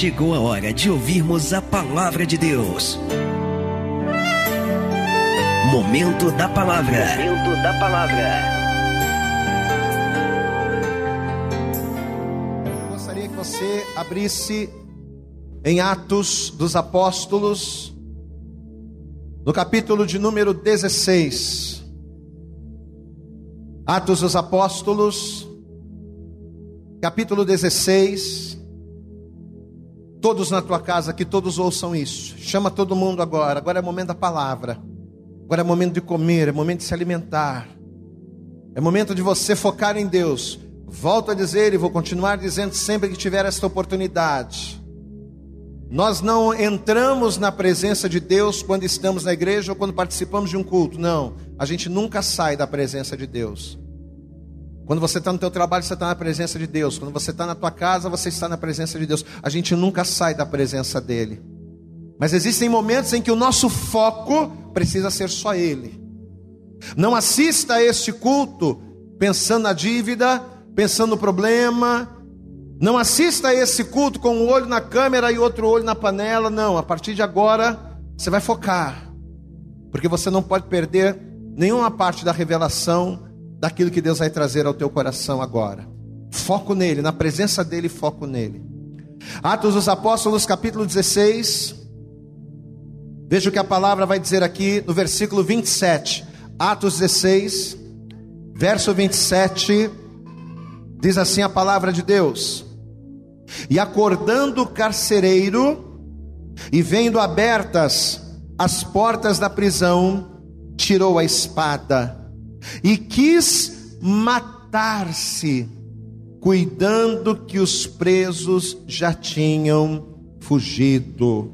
chegou a hora de ouvirmos a palavra de Deus. Momento da palavra. Momento da palavra. Eu gostaria que você abrisse em Atos dos Apóstolos, no capítulo de número 16. Atos dos Apóstolos, capítulo 16. Todos na tua casa, que todos ouçam isso. Chama todo mundo agora. Agora é momento da palavra. Agora é momento de comer, é momento de se alimentar. É momento de você focar em Deus. Volto a dizer e vou continuar dizendo sempre que tiver esta oportunidade. Nós não entramos na presença de Deus quando estamos na igreja ou quando participamos de um culto. Não, a gente nunca sai da presença de Deus. Quando você está no teu trabalho, você está na presença de Deus. Quando você está na tua casa, você está na presença de Deus. A gente nunca sai da presença dEle. Mas existem momentos em que o nosso foco precisa ser só Ele. Não assista a este culto pensando na dívida, pensando no problema. Não assista a esse culto com um olho na câmera e outro olho na panela. Não, a partir de agora você vai focar. Porque você não pode perder nenhuma parte da revelação daquilo que Deus vai trazer ao teu coração agora. Foco nele, na presença dele, foco nele. Atos dos Apóstolos, capítulo 16. Veja o que a palavra vai dizer aqui no versículo 27. Atos 16, verso 27. Diz assim a palavra de Deus: E acordando o carcereiro, e vendo abertas as portas da prisão, tirou a espada e quis matar-se, cuidando que os presos já tinham fugido.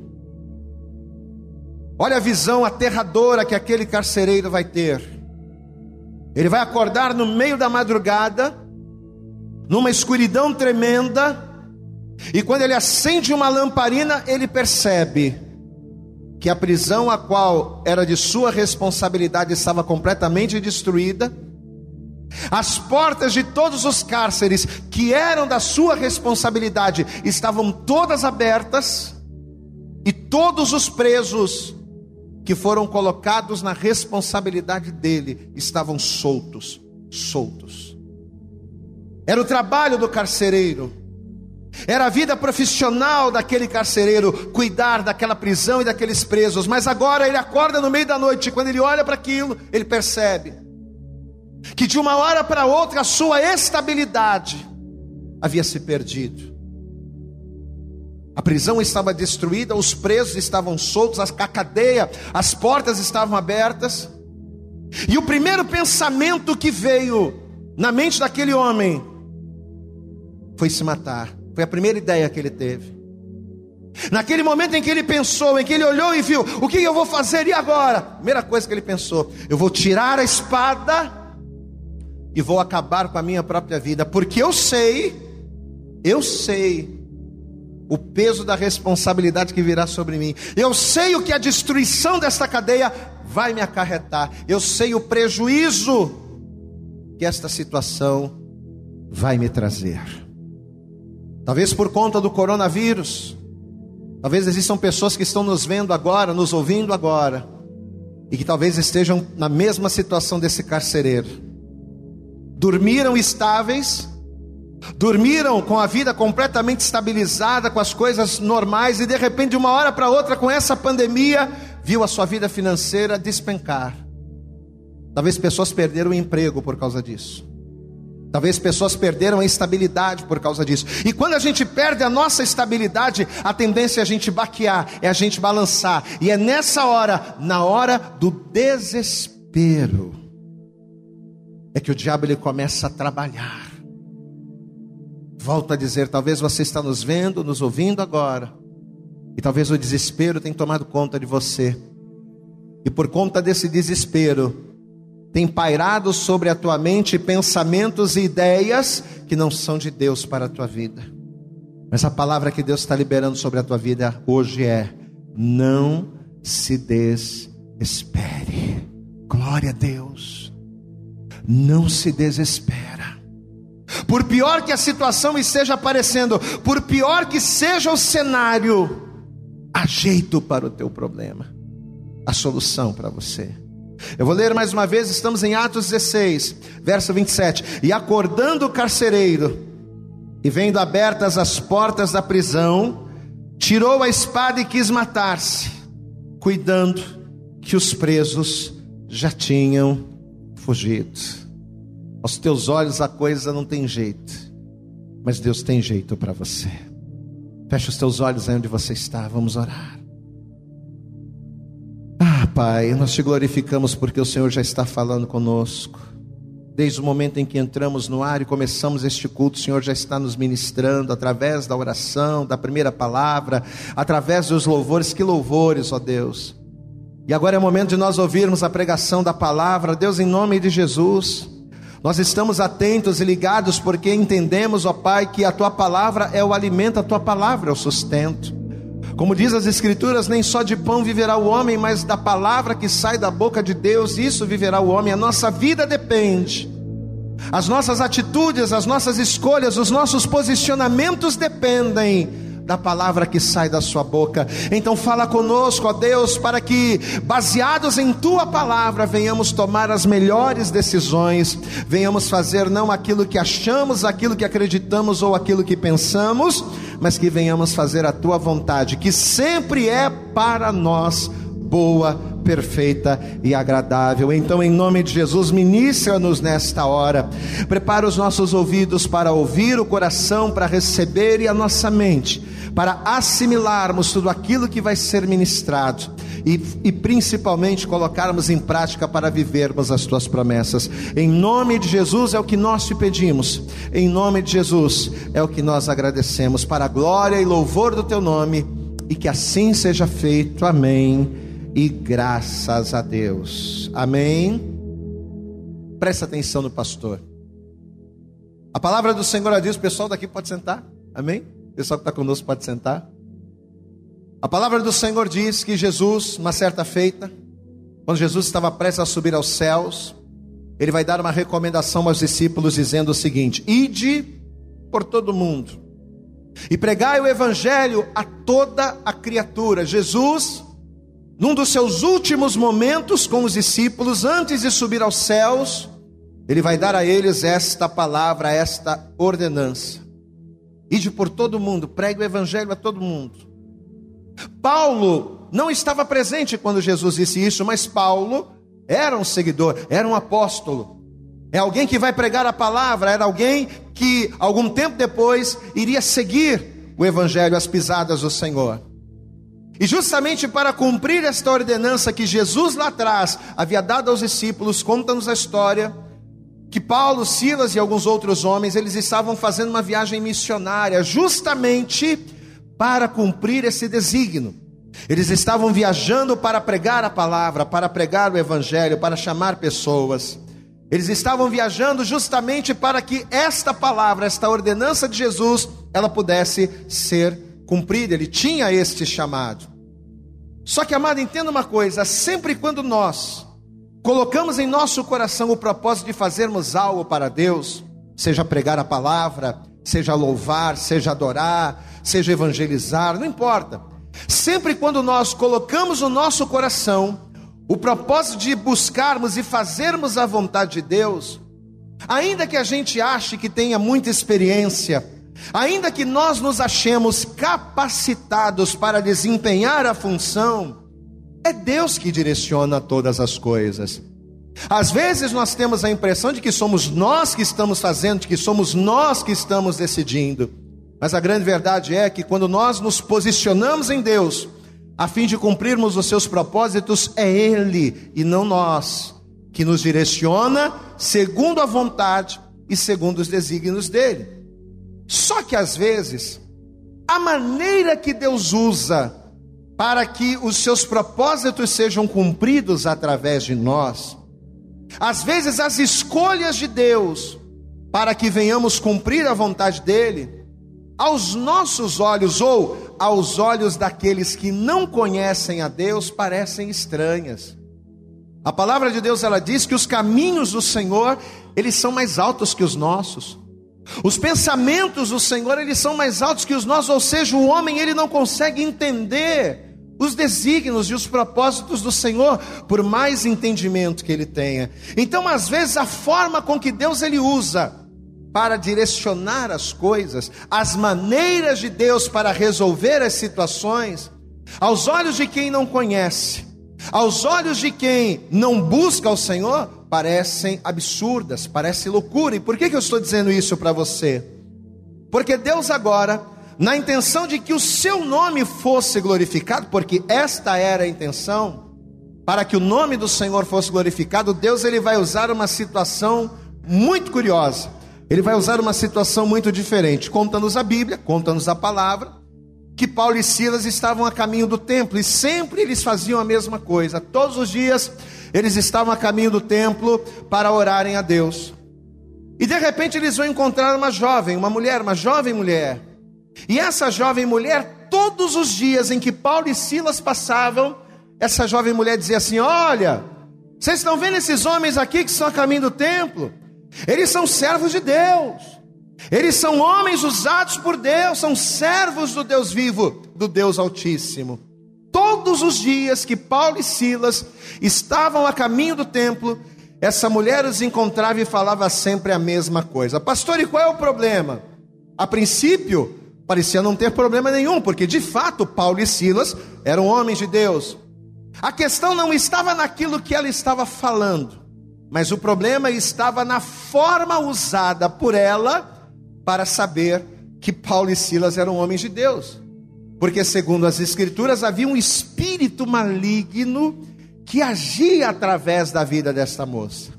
Olha a visão aterradora que aquele carcereiro vai ter. Ele vai acordar no meio da madrugada, numa escuridão tremenda, e quando ele acende uma lamparina, ele percebe que a prisão a qual era de sua responsabilidade estava completamente destruída, as portas de todos os cárceres que eram da sua responsabilidade estavam todas abertas, e todos os presos que foram colocados na responsabilidade dele estavam soltos, soltos. Era o trabalho do carcereiro era a vida profissional daquele carcereiro, cuidar daquela prisão e daqueles presos. Mas agora ele acorda no meio da noite, e quando ele olha para aquilo, ele percebe que de uma hora para outra a sua estabilidade havia se perdido. A prisão estava destruída, os presos estavam soltos, a cadeia, as portas estavam abertas. E o primeiro pensamento que veio na mente daquele homem foi se matar. Foi a primeira ideia que ele teve. Naquele momento em que ele pensou, em que ele olhou e viu, o que eu vou fazer e agora? Primeira coisa que ele pensou, eu vou tirar a espada e vou acabar com a minha própria vida, porque eu sei, eu sei o peso da responsabilidade que virá sobre mim. Eu sei o que a destruição desta cadeia vai me acarretar. Eu sei o prejuízo que esta situação vai me trazer. Talvez por conta do coronavírus. Talvez existam pessoas que estão nos vendo agora, nos ouvindo agora, e que talvez estejam na mesma situação desse carcereiro. Dormiram estáveis, dormiram com a vida completamente estabilizada, com as coisas normais, e de repente, de uma hora para outra, com essa pandemia, viu a sua vida financeira despencar. Talvez pessoas perderam o emprego por causa disso. Talvez pessoas perderam a estabilidade por causa disso. E quando a gente perde a nossa estabilidade, a tendência é a gente baquear, é a gente balançar. E é nessa hora, na hora do desespero, é que o diabo ele começa a trabalhar. Volto a dizer, talvez você está nos vendo, nos ouvindo agora, e talvez o desespero tenha tomado conta de você. E por conta desse desespero, tem pairado sobre a tua mente pensamentos e ideias que não são de Deus para a tua vida. Mas a palavra que Deus está liberando sobre a tua vida hoje é: não se desespere. Glória a Deus. Não se desespera. Por pior que a situação esteja aparecendo, por pior que seja o cenário, há jeito para o teu problema, a solução para você. Eu vou ler mais uma vez, estamos em Atos 16, verso 27. E acordando o carcereiro, e vendo abertas as portas da prisão, tirou a espada e quis matar-se, cuidando que os presos já tinham fugido. Aos teus olhos a coisa não tem jeito, mas Deus tem jeito para você. Feche os teus olhos aí onde você está, vamos orar. Pai, nós te glorificamos porque o Senhor já está falando conosco. Desde o momento em que entramos no ar e começamos este culto, o Senhor já está nos ministrando através da oração, da primeira palavra, através dos louvores. Que louvores, ó Deus! E agora é o momento de nós ouvirmos a pregação da palavra, Deus, em nome de Jesus. Nós estamos atentos e ligados porque entendemos, ó Pai, que a tua palavra é o alimento, a tua palavra é o sustento. Como diz as Escrituras, nem só de pão viverá o homem, mas da palavra que sai da boca de Deus, isso viverá o homem. A nossa vida depende, as nossas atitudes, as nossas escolhas, os nossos posicionamentos dependem da palavra que sai da sua boca. Então fala conosco, ó Deus, para que baseados em tua palavra venhamos tomar as melhores decisões, venhamos fazer não aquilo que achamos, aquilo que acreditamos ou aquilo que pensamos, mas que venhamos fazer a tua vontade, que sempre é para nós boa, perfeita e agradável. Então, em nome de Jesus, ministra-nos nesta hora. Prepara os nossos ouvidos para ouvir, o coração para receber e a nossa mente para assimilarmos tudo aquilo que vai ser ministrado e, e, principalmente colocarmos em prática para vivermos as tuas promessas. Em nome de Jesus é o que nós te pedimos, em nome de Jesus é o que nós agradecemos, para a glória e louvor do teu nome, e que assim seja feito. Amém. E graças a Deus. Amém. Presta atenção no pastor. A palavra do Senhor diz: o pessoal daqui pode sentar. Amém? pessoal que está conosco pode sentar. A palavra do Senhor diz que Jesus, uma certa feita, quando Jesus estava prestes a subir aos céus, ele vai dar uma recomendação aos discípulos dizendo o seguinte: Ide por todo mundo e pregai o evangelho a toda a criatura. Jesus, num dos seus últimos momentos com os discípulos, antes de subir aos céus, ele vai dar a eles esta palavra, esta ordenança. Ide por todo mundo, pregue o evangelho a todo mundo. Paulo não estava presente quando Jesus disse isso, mas Paulo era um seguidor, era um apóstolo. É alguém que vai pregar a palavra, era alguém que algum tempo depois iria seguir o evangelho às pisadas do Senhor. E justamente para cumprir esta ordenança que Jesus lá atrás havia dado aos discípulos, conta-nos a história que Paulo, Silas e alguns outros homens, eles estavam fazendo uma viagem missionária, justamente para cumprir esse desígnio. Eles estavam viajando para pregar a palavra, para pregar o evangelho, para chamar pessoas. Eles estavam viajando justamente para que esta palavra, esta ordenança de Jesus, ela pudesse ser cumprida. Ele tinha este chamado. Só que, amado, entenda uma coisa: sempre quando nós colocamos em nosso coração o propósito de fazermos algo para Deus, seja pregar a palavra, seja louvar, seja adorar, seja evangelizar, não importa. Sempre quando nós colocamos no nosso coração o propósito de buscarmos e fazermos a vontade de Deus, ainda que a gente ache que tenha muita experiência, ainda que nós nos achemos capacitados para desempenhar a função, é Deus que direciona todas as coisas. Às vezes nós temos a impressão de que somos nós que estamos fazendo, de que somos nós que estamos decidindo. Mas a grande verdade é que quando nós nos posicionamos em Deus, a fim de cumprirmos os seus propósitos, é Ele e não nós que nos direciona segundo a vontade e segundo os desígnios dele. Só que às vezes, a maneira que Deus usa para que os seus propósitos sejam cumpridos através de nós. Às vezes, as escolhas de Deus para que venhamos cumprir a vontade dEle, aos nossos olhos ou aos olhos daqueles que não conhecem a Deus, parecem estranhas. A palavra de Deus ela diz que os caminhos do Senhor, eles são mais altos que os nossos. Os pensamentos do Senhor, eles são mais altos que os nossos, ou seja, o homem ele não consegue entender os desígnios e os propósitos do Senhor, por mais entendimento que ele tenha. Então, às vezes, a forma com que Deus ele usa para direcionar as coisas, as maneiras de Deus para resolver as situações, aos olhos de quem não conhece, aos olhos de quem não busca o Senhor, parecem absurdas, parece loucura. E por que, que eu estou dizendo isso para você? Porque Deus agora, na intenção de que o seu nome fosse glorificado, porque esta era a intenção, para que o nome do Senhor fosse glorificado, Deus ele vai usar uma situação muito curiosa. Ele vai usar uma situação muito diferente. Conta-nos a Bíblia, conta-nos a palavra, que Paulo e Silas estavam a caminho do templo e sempre eles faziam a mesma coisa. Todos os dias eles estavam a caminho do templo para orarem a Deus. E de repente eles vão encontrar uma jovem, uma mulher, uma jovem mulher. E essa jovem mulher, todos os dias em que Paulo e Silas passavam, essa jovem mulher dizia assim: Olha, vocês estão vendo esses homens aqui que estão a caminho do templo? Eles são servos de Deus. Eles são homens usados por Deus, são servos do Deus vivo, do Deus Altíssimo. Todos os dias que Paulo e Silas estavam a caminho do templo, essa mulher os encontrava e falava sempre a mesma coisa. Pastor, e qual é o problema? A princípio, parecia não ter problema nenhum, porque de fato Paulo e Silas eram homens de Deus. A questão não estava naquilo que ela estava falando, mas o problema estava na forma usada por ela para saber que Paulo e Silas eram homens de Deus. Porque, segundo as Escrituras, havia um espírito maligno que agia através da vida desta moça.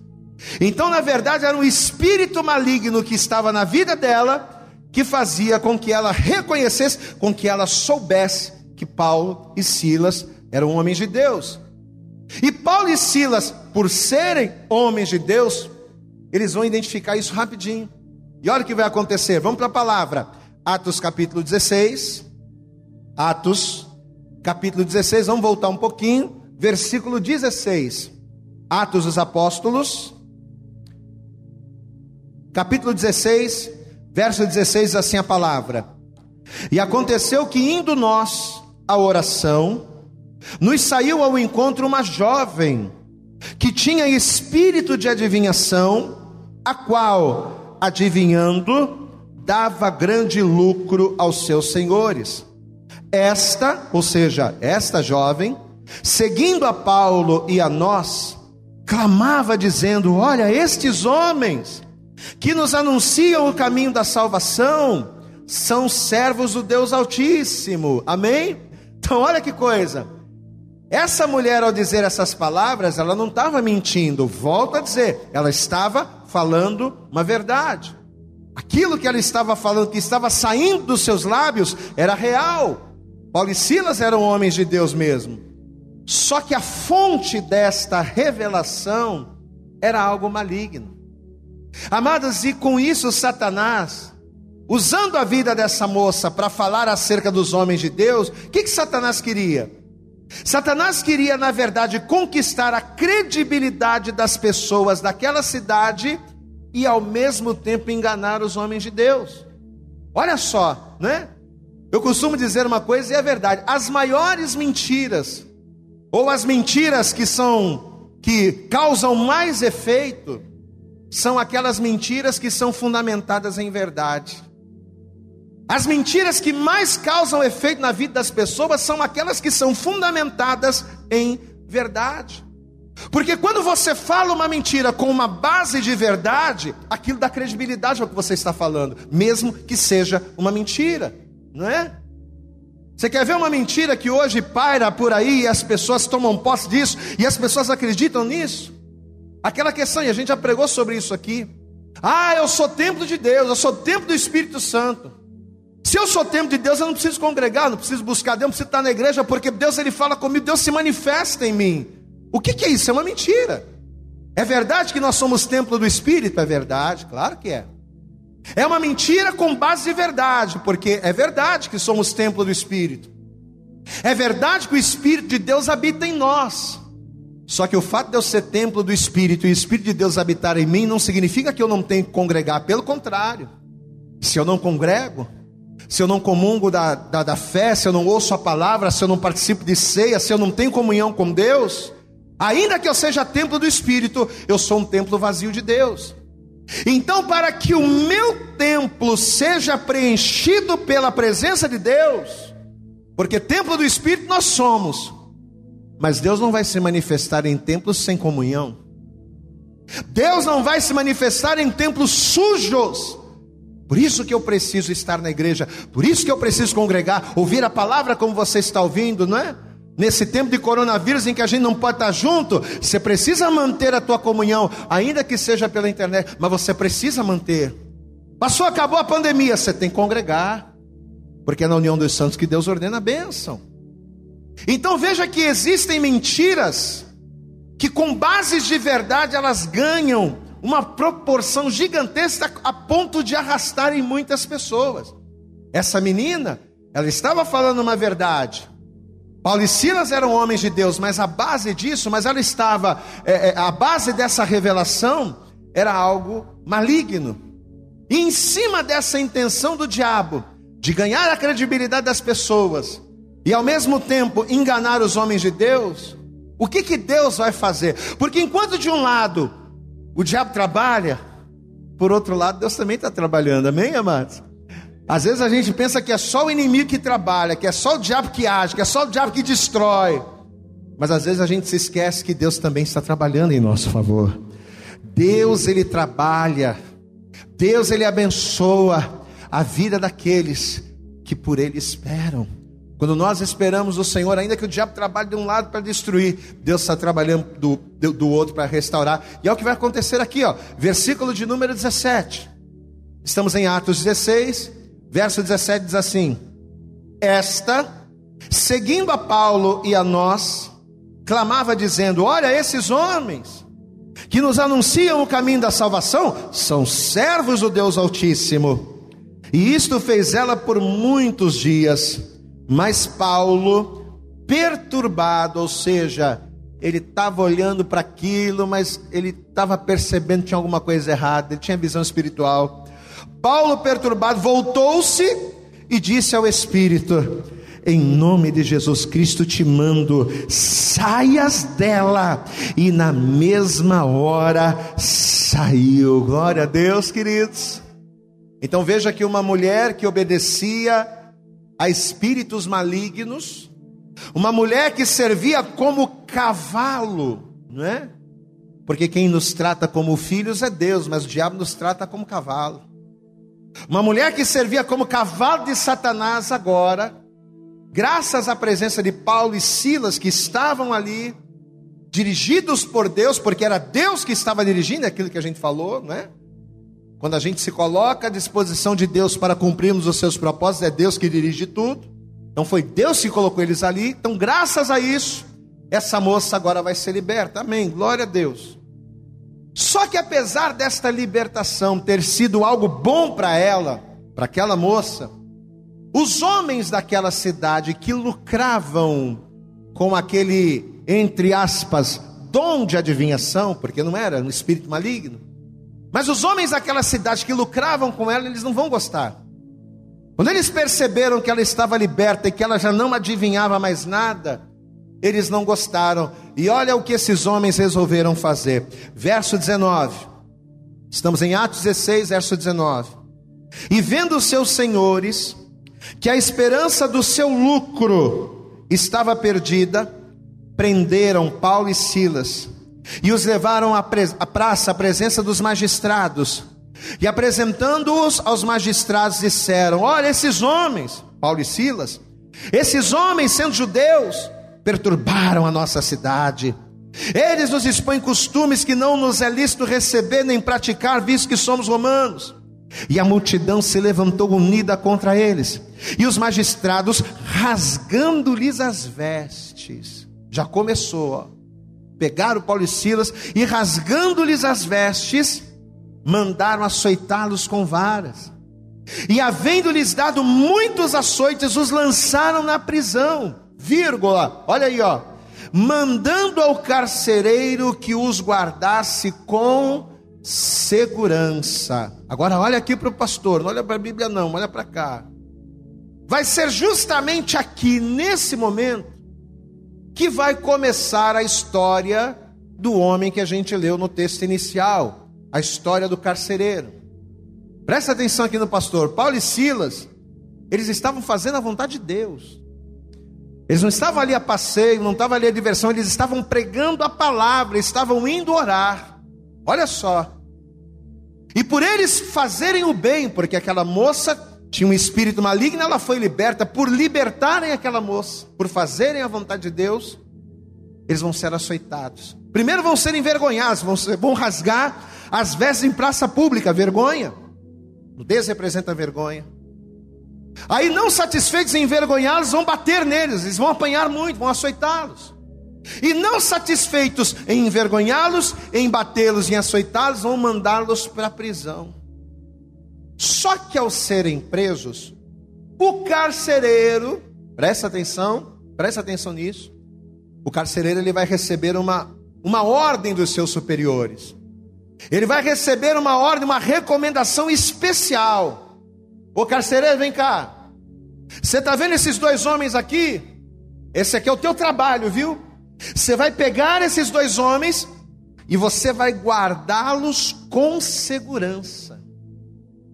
Então, na verdade, era um espírito maligno que estava na vida dela, que fazia com que ela reconhecesse, com que ela soubesse que Paulo e Silas eram homens de Deus. E Paulo e Silas, por serem homens de Deus, eles vão identificar isso rapidinho. E olha o que vai acontecer. Vamos para a palavra. Atos capítulo 16. Atos capítulo 16. Vamos voltar um pouquinho. Versículo 16. Atos dos Apóstolos. Capítulo 16, verso 16, assim a palavra. E aconteceu que indo nós à oração, nos saiu ao encontro uma jovem que tinha espírito de adivinhação, a qual adivinhando, dava grande lucro aos seus senhores. Esta, ou seja, esta jovem, seguindo a Paulo e a nós, clamava dizendo: Olha, estes homens que nos anunciam o caminho da salvação são servos do Deus Altíssimo. Amém? Então, olha que coisa. Essa mulher, ao dizer essas palavras, ela não estava mentindo, volto a dizer, ela estava falando uma verdade. Aquilo que ela estava falando, que estava saindo dos seus lábios, era real. Paulo e Silas eram homens de Deus mesmo. Só que a fonte desta revelação era algo maligno. Amados, e com isso Satanás, usando a vida dessa moça para falar acerca dos homens de Deus, o que, que Satanás queria? Satanás queria, na verdade, conquistar a credibilidade das pessoas daquela cidade e, ao mesmo tempo, enganar os homens de Deus. Olha só, né? Eu costumo dizer uma coisa e é verdade: as maiores mentiras, ou as mentiras que são, que causam mais efeito, são aquelas mentiras que são fundamentadas em verdade. As mentiras que mais causam efeito na vida das pessoas são aquelas que são fundamentadas em verdade. Porque quando você fala uma mentira com uma base de verdade, aquilo dá credibilidade ao que você está falando, mesmo que seja uma mentira, não é? Você quer ver uma mentira que hoje paira por aí e as pessoas tomam posse disso e as pessoas acreditam nisso? Aquela questão, e a gente já pregou sobre isso aqui. Ah, eu sou templo de Deus, eu sou templo do Espírito Santo. Se eu sou templo de Deus, eu não preciso congregar, não preciso buscar Deus, não preciso estar na igreja, porque Deus ele fala comigo, Deus se manifesta em mim. O que, que é isso? É uma mentira. É verdade que nós somos templo do Espírito? É verdade, claro que é. É uma mentira com base de verdade, porque é verdade que somos templo do Espírito. É verdade que o Espírito de Deus habita em nós. Só que o fato de eu ser templo do Espírito e o Espírito de Deus habitar em mim não significa que eu não tenho que congregar, pelo contrário. se eu não congrego, se eu não comungo da, da, da, fé, se eu não ouço a palavra, se eu não participo de ceia, se eu não tenho comunhão com Deus, ainda que eu seja templo do Espírito, eu sou um templo vazio de Deus. Então, para que o meu templo seja preenchido pela presença de Deus, porque templo do Espírito nós somos, mas Deus não vai se manifestar em templos sem comunhão. Deus não vai se manifestar em templos sujos. Por isso que eu preciso estar na igreja, por isso que eu preciso congregar, ouvir a palavra como você está ouvindo, não é? Nesse tempo de coronavírus em que a gente não pode estar junto, você precisa manter a tua comunhão, ainda que seja pela internet, mas você precisa manter. Passou, acabou a pandemia, você tem que congregar, porque é na união dos santos que Deus ordena a bênção. Então veja que existem mentiras que com bases de verdade elas ganham uma proporção gigantesca a ponto de arrastarem muitas pessoas. Essa menina, ela estava falando uma verdade. Paulo e Silas eram homens de Deus, mas a base disso, mas ela estava, é, é, a base dessa revelação era algo maligno. E em cima dessa intenção do diabo de ganhar a credibilidade das pessoas e ao mesmo tempo enganar os homens de Deus, o que, que Deus vai fazer? Porque enquanto de um lado o diabo trabalha, por outro lado Deus também está trabalhando, amém, amados? Às vezes a gente pensa que é só o inimigo que trabalha, que é só o diabo que age, que é só o diabo que destrói. Mas às vezes a gente se esquece que Deus também está trabalhando em nosso favor. Deus ele trabalha, Deus ele abençoa a vida daqueles que por ele esperam. Quando nós esperamos o Senhor, ainda que o diabo trabalhe de um lado para destruir, Deus está trabalhando do, do, do outro para restaurar. E é o que vai acontecer aqui, ó, versículo de número 17. Estamos em Atos 16, verso 17 diz assim: Esta, seguindo a Paulo e a nós, clamava dizendo: Olha, esses homens que nos anunciam o caminho da salvação são servos do Deus Altíssimo. E isto fez ela por muitos dias. Mas Paulo, perturbado, ou seja, ele estava olhando para aquilo, mas ele estava percebendo que tinha alguma coisa errada, ele tinha visão espiritual. Paulo, perturbado, voltou-se e disse ao Espírito: Em nome de Jesus Cristo te mando, saias dela. E na mesma hora saiu. Glória a Deus, queridos. Então veja que uma mulher que obedecia a espíritos malignos, uma mulher que servia como cavalo, não é? Porque quem nos trata como filhos é Deus, mas o diabo nos trata como cavalo. Uma mulher que servia como cavalo de Satanás agora, graças à presença de Paulo e Silas que estavam ali, dirigidos por Deus, porque era Deus que estava dirigindo aquilo que a gente falou, não é? Quando a gente se coloca à disposição de Deus para cumprirmos os seus propósitos, é Deus que dirige tudo. Então foi Deus que colocou eles ali. Então, graças a isso, essa moça agora vai ser liberta. Amém. Glória a Deus. Só que apesar desta libertação ter sido algo bom para ela, para aquela moça, os homens daquela cidade que lucravam com aquele, entre aspas, dom de adivinhação, porque não era um espírito maligno, mas os homens daquela cidade que lucravam com ela, eles não vão gostar. Quando eles perceberam que ela estava liberta e que ela já não adivinhava mais nada, eles não gostaram. E olha o que esses homens resolveram fazer. Verso 19. Estamos em Atos 16, verso 19. E vendo seus senhores que a esperança do seu lucro estava perdida, prenderam Paulo e Silas e os levaram à, praça, à presença dos magistrados. E apresentando-os aos magistrados, disseram: Olha, esses homens, Paulo e Silas, esses homens, sendo judeus, perturbaram a nossa cidade. Eles nos expõem costumes que não nos é lícito receber nem praticar, visto que somos romanos. E a multidão se levantou unida contra eles. E os magistrados, rasgando-lhes as vestes, já começou, ó pegaram Paulo e Silas e, rasgando-lhes as vestes, mandaram açoitá-los com varas. E, havendo-lhes dado muitos açoites, os lançaram na prisão. Vírgula, olha aí, ó. Mandando ao carcereiro que os guardasse com segurança. Agora olha aqui para o pastor, não olha para a Bíblia não, olha para cá. Vai ser justamente aqui nesse momento que vai começar a história do homem que a gente leu no texto inicial, a história do carcereiro. Presta atenção aqui no pastor. Paulo e Silas, eles estavam fazendo a vontade de Deus. Eles não estavam ali a passeio, não estavam ali a diversão, eles estavam pregando a palavra, estavam indo orar. Olha só. E por eles fazerem o bem, porque aquela moça tinha um espírito maligno, ela foi liberta, por libertarem aquela moça, por fazerem a vontade de Deus, eles vão ser açoitados. Primeiro vão ser envergonhados, vão, ser, vão rasgar as vestes em praça pública, vergonha. Nudez representa vergonha. Aí, não satisfeitos em envergonhá-los, vão bater neles, eles vão apanhar muito, vão açoitá-los. E não satisfeitos em envergonhá-los, em batê-los, em açoitá-los, vão mandá-los para a prisão. Só que ao serem presos, o carcereiro, presta atenção, presta atenção nisso. O carcereiro ele vai receber uma, uma ordem dos seus superiores. Ele vai receber uma ordem, uma recomendação especial. O carcereiro, vem cá. Você está vendo esses dois homens aqui? Esse aqui é o teu trabalho, viu? Você vai pegar esses dois homens e você vai guardá-los com segurança.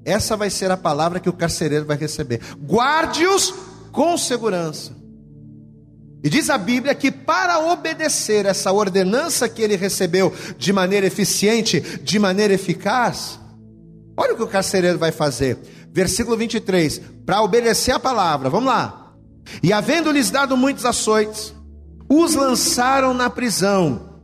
Essa vai ser a palavra que o carcereiro vai receber. Guarde-os com segurança. E diz a Bíblia que para obedecer essa ordenança que ele recebeu de maneira eficiente, de maneira eficaz, olha o que o carcereiro vai fazer. Versículo 23, para obedecer a palavra, vamos lá. E havendo-lhes dado muitos açoites, os lançaram na prisão,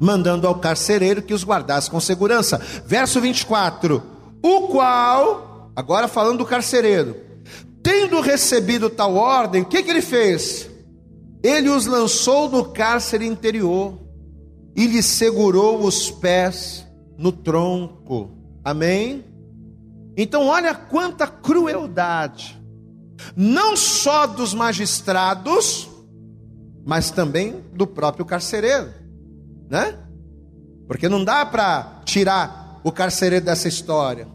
mandando ao carcereiro que os guardasse com segurança. Verso 24: O qual, agora falando do carcereiro, tendo recebido tal ordem, o que, que ele fez? Ele os lançou no cárcere interior e lhe segurou os pés no tronco. Amém? Então, olha quanta crueldade, não só dos magistrados, mas também do próprio carcereiro, né? Porque não dá para tirar o carcereiro dessa história.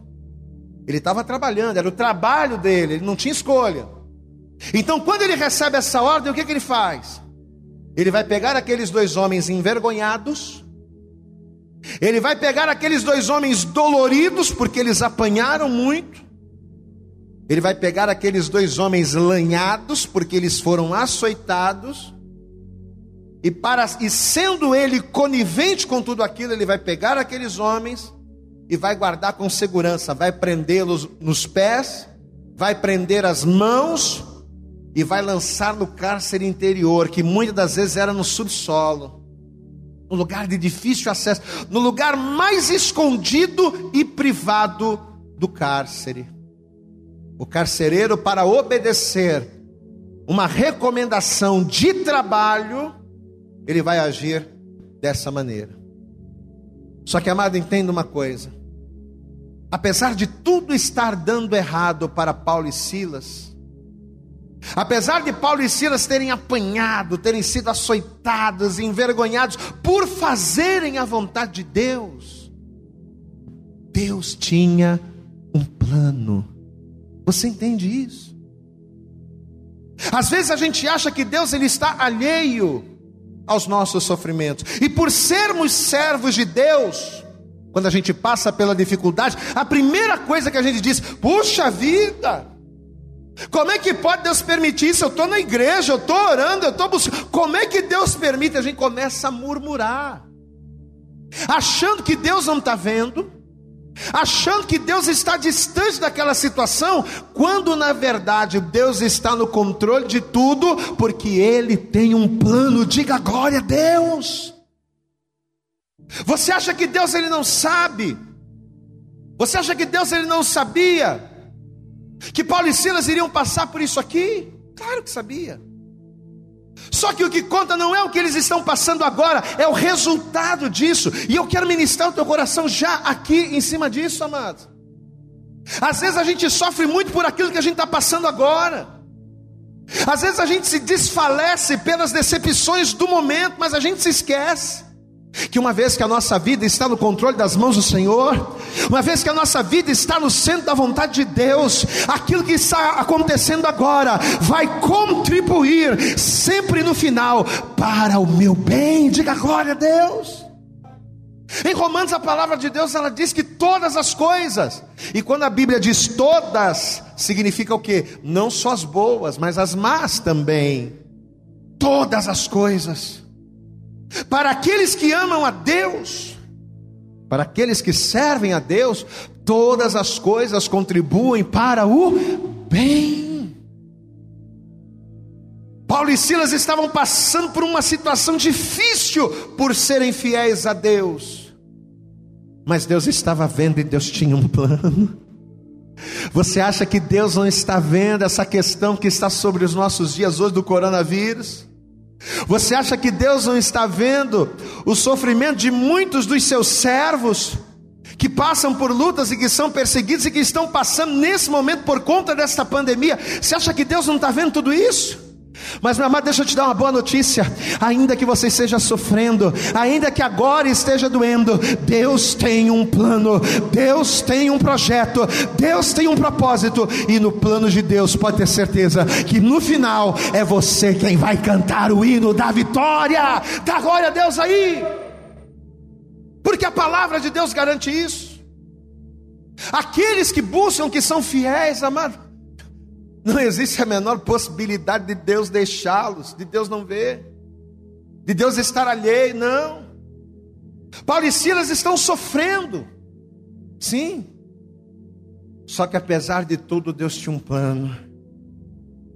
Ele estava trabalhando, era o trabalho dele, ele não tinha escolha. Então, quando ele recebe essa ordem, o que, que ele faz? Ele vai pegar aqueles dois homens envergonhados, ele vai pegar aqueles dois homens doloridos, porque eles apanharam muito, ele vai pegar aqueles dois homens lanhados, porque eles foram açoitados, e, para, e sendo ele conivente com tudo aquilo, ele vai pegar aqueles homens e vai guardar com segurança, vai prendê-los nos pés, vai prender as mãos e vai lançar no cárcere interior, que muitas das vezes era no subsolo, no lugar de difícil acesso, no lugar mais escondido e privado do cárcere. O carcereiro, para obedecer uma recomendação de trabalho, ele vai agir dessa maneira. Só que, amado, entenda uma coisa: apesar de tudo estar dando errado para Paulo e Silas, apesar de Paulo e Silas terem apanhado, terem sido açoitados, envergonhados por fazerem a vontade de Deus, Deus tinha um plano. Você entende isso? Às vezes a gente acha que Deus ele está alheio aos nossos sofrimentos. E por sermos servos de Deus, quando a gente passa pela dificuldade, a primeira coisa que a gente diz: puxa vida, como é que pode Deus permitir isso? Eu estou na igreja, eu estou orando, eu estou buscando. Como é que Deus permite? A gente começa a murmurar, achando que Deus não está vendo, achando que Deus está distante daquela situação, quando na verdade Deus está no controle de tudo, porque Ele tem um plano. Diga glória a Deus. Você acha que Deus ele não sabe? Você acha que Deus ele não sabia que Paulo e Silas iriam passar por isso aqui? Claro que sabia. Só que o que conta não é o que eles estão passando agora, é o resultado disso. E eu quero ministrar o teu coração já aqui em cima disso, amado. Às vezes a gente sofre muito por aquilo que a gente está passando agora. Às vezes a gente se desfalece pelas decepções do momento, mas a gente se esquece que uma vez que a nossa vida está no controle das mãos do Senhor, uma vez que a nossa vida está no centro da vontade de Deus, aquilo que está acontecendo agora vai contribuir sempre no final para o meu bem. Diga glória a Deus. Em Romanos a palavra de Deus ela diz que todas as coisas. E quando a Bíblia diz todas, significa o que? Não só as boas, mas as más também. Todas as coisas para aqueles que amam a Deus, para aqueles que servem a Deus, todas as coisas contribuem para o bem. Paulo e Silas estavam passando por uma situação difícil por serem fiéis a Deus, mas Deus estava vendo e Deus tinha um plano. Você acha que Deus não está vendo essa questão que está sobre os nossos dias hoje do coronavírus? Você acha que Deus não está vendo o sofrimento de muitos dos seus servos que passam por lutas e que são perseguidos e que estão passando nesse momento por conta desta pandemia? Você acha que Deus não está vendo tudo isso? Mas, meu amado, deixa eu te dar uma boa notícia. Ainda que você esteja sofrendo, ainda que agora esteja doendo, Deus tem um plano, Deus tem um projeto, Deus tem um propósito, e no plano de Deus, pode ter certeza que no final é você quem vai cantar o hino da vitória. Dá glória a Deus aí, porque a palavra de Deus garante isso. Aqueles que buscam, que são fiéis, amado não existe a menor possibilidade de Deus deixá-los, de Deus não ver, de Deus estar alheio, não. Paulo e Silas estão sofrendo, sim, só que apesar de tudo, Deus tinha um plano.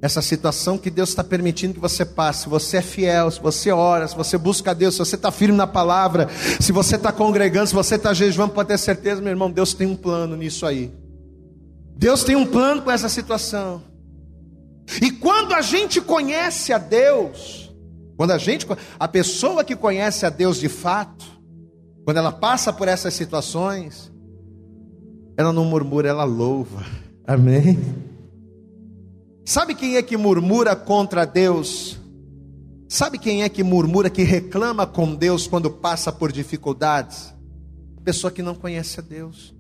Essa situação que Deus está permitindo que você passe, se você é fiel, se você ora, se você busca a Deus, se você está firme na palavra, se você está congregando, se você está jejuando, pode ter certeza, meu irmão, Deus tem um plano nisso aí. Deus tem um plano com essa situação. E quando a gente conhece a Deus, quando a gente, a pessoa que conhece a Deus de fato, quando ela passa por essas situações, ela não murmura, ela louva. Amém? Sabe quem é que murmura contra Deus? Sabe quem é que murmura, que reclama com Deus quando passa por dificuldades? A pessoa que não conhece a Deus.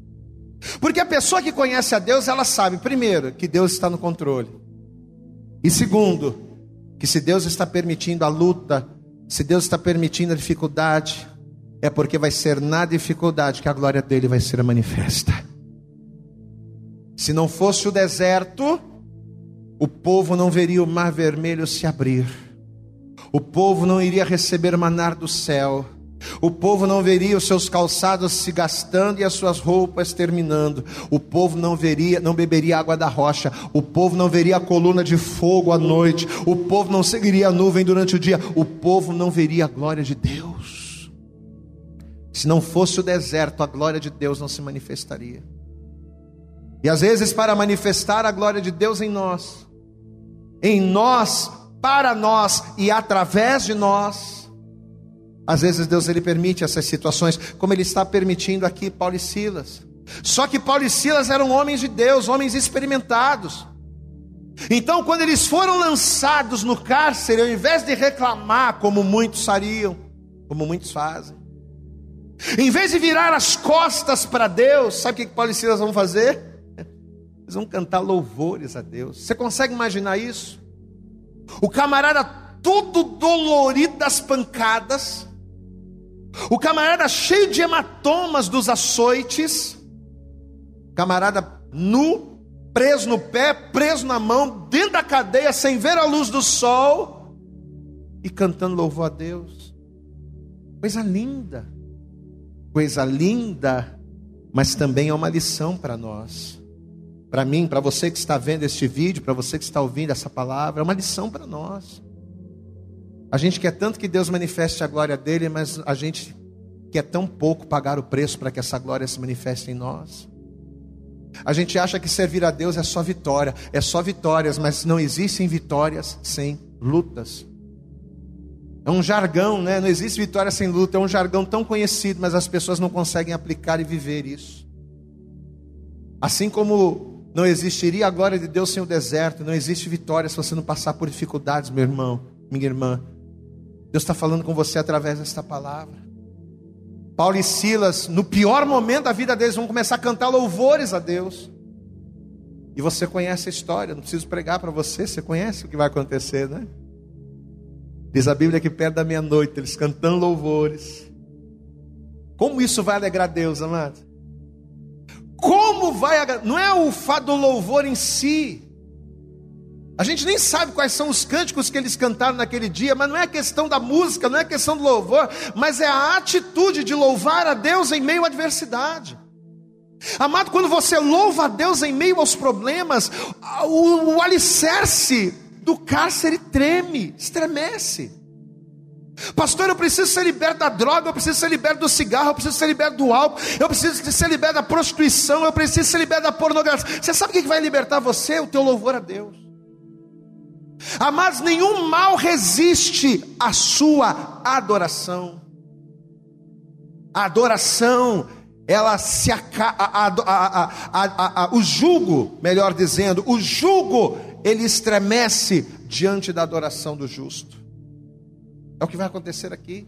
Porque a pessoa que conhece a Deus, ela sabe, primeiro, que Deus está no controle. E segundo, que se Deus está permitindo a luta, se Deus está permitindo a dificuldade, é porque vai ser na dificuldade que a glória dele vai ser manifesta. Se não fosse o deserto, o povo não veria o mar vermelho se abrir, o povo não iria receber manar do céu, o povo não veria os seus calçados se gastando e as suas roupas terminando. O povo não veria, não beberia água da rocha. O povo não veria a coluna de fogo à noite. O povo não seguiria a nuvem durante o dia. O povo não veria a glória de Deus. Se não fosse o deserto, a glória de Deus não se manifestaria. E às vezes, para manifestar a glória de Deus em nós, em nós, para nós e através de nós, às vezes Deus ele permite essas situações, como ele está permitindo aqui Paulo e Silas. Só que Paulo e Silas eram homens de Deus, homens experimentados. Então, quando eles foram lançados no cárcere, ao invés de reclamar, como muitos fariam, como muitos fazem, em vez de virar as costas para Deus, sabe o que Paulo e Silas vão fazer? Eles vão cantar louvores a Deus. Você consegue imaginar isso? O camarada todo dolorido das pancadas, o camarada cheio de hematomas dos açoites, camarada nu, preso no pé, preso na mão, dentro da cadeia, sem ver a luz do sol, e cantando louvor a Deus. Coisa linda, coisa linda, mas também é uma lição para nós. Para mim, para você que está vendo este vídeo, para você que está ouvindo essa palavra, é uma lição para nós. A gente quer tanto que Deus manifeste a glória dele, mas a gente quer tão pouco pagar o preço para que essa glória se manifeste em nós. A gente acha que servir a Deus é só vitória, é só vitórias, mas não existem vitórias sem lutas. É um jargão, né? Não existe vitória sem luta, é um jargão tão conhecido, mas as pessoas não conseguem aplicar e viver isso. Assim como não existiria a glória de Deus sem o deserto, não existe vitória se você não passar por dificuldades, meu irmão, minha irmã. Deus está falando com você através desta palavra. Paulo e Silas, no pior momento da vida deles, vão começar a cantar louvores a Deus. E você conhece a história, não preciso pregar para você, você conhece o que vai acontecer, né? Diz a Bíblia que perto da meia-noite, eles cantando louvores. Como isso vai alegrar Deus, amado? Como vai, não é o fato do louvor em si, a gente nem sabe quais são os cânticos que eles cantaram naquele dia, mas não é questão da música, não é questão do louvor, mas é a atitude de louvar a Deus em meio à adversidade. Amado, quando você louva a Deus em meio aos problemas, o, o alicerce do cárcere treme, estremece. Pastor, eu preciso ser liberto da droga, eu preciso ser liberto do cigarro, eu preciso ser liberto do álcool, eu preciso ser liberto da prostituição, eu preciso ser liberto da pornografia. Você sabe o que vai libertar você? O teu louvor a Deus. Amados, nenhum mal resiste à sua adoração. A adoração, ela se acaba, o jugo, melhor dizendo, o jugo, ele estremece diante da adoração do justo. É o que vai acontecer aqui.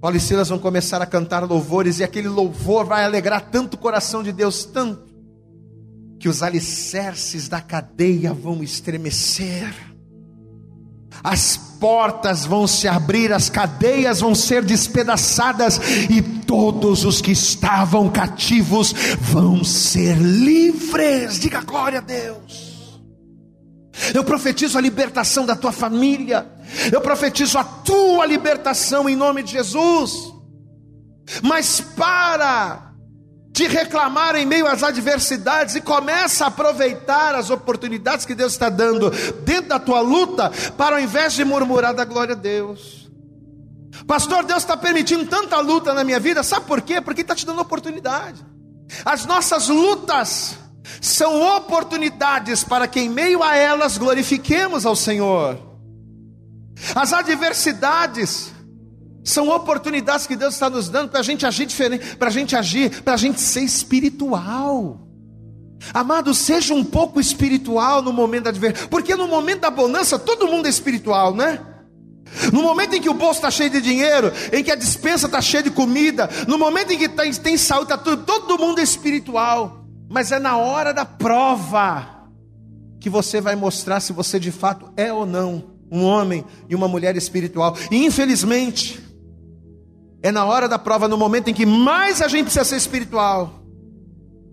Paulo e Silas vão começar a cantar louvores, e aquele louvor vai alegrar tanto o coração de Deus, tanto, que os alicerces da cadeia vão estremecer, as portas vão se abrir, as cadeias vão ser despedaçadas, e todos os que estavam cativos vão ser livres. Diga glória a Deus. Eu profetizo a libertação da tua família, eu profetizo a tua libertação em nome de Jesus. Mas para de reclamar em meio às adversidades e começa a aproveitar as oportunidades que Deus está dando dentro da tua luta, para ao invés de murmurar da glória a Deus. Pastor, Deus está permitindo tanta luta na minha vida, sabe por quê? Porque está te dando oportunidade. As nossas lutas são oportunidades para que em meio a elas glorifiquemos ao Senhor. As adversidades são oportunidades que Deus está nos dando para a gente agir diferente, para a gente agir, para a gente ser espiritual. Amado, seja um pouco espiritual no momento da adversidade, porque no momento da bonança todo mundo é espiritual, né? No momento em que o bolso está cheio de dinheiro, em que a dispensa está cheia de comida, no momento em que tem, tem saúde, tá tudo, todo mundo é espiritual. Mas é na hora da prova que você vai mostrar se você de fato é ou não um homem e uma mulher espiritual. E infelizmente, é na hora da prova, no momento em que mais a gente precisa ser espiritual.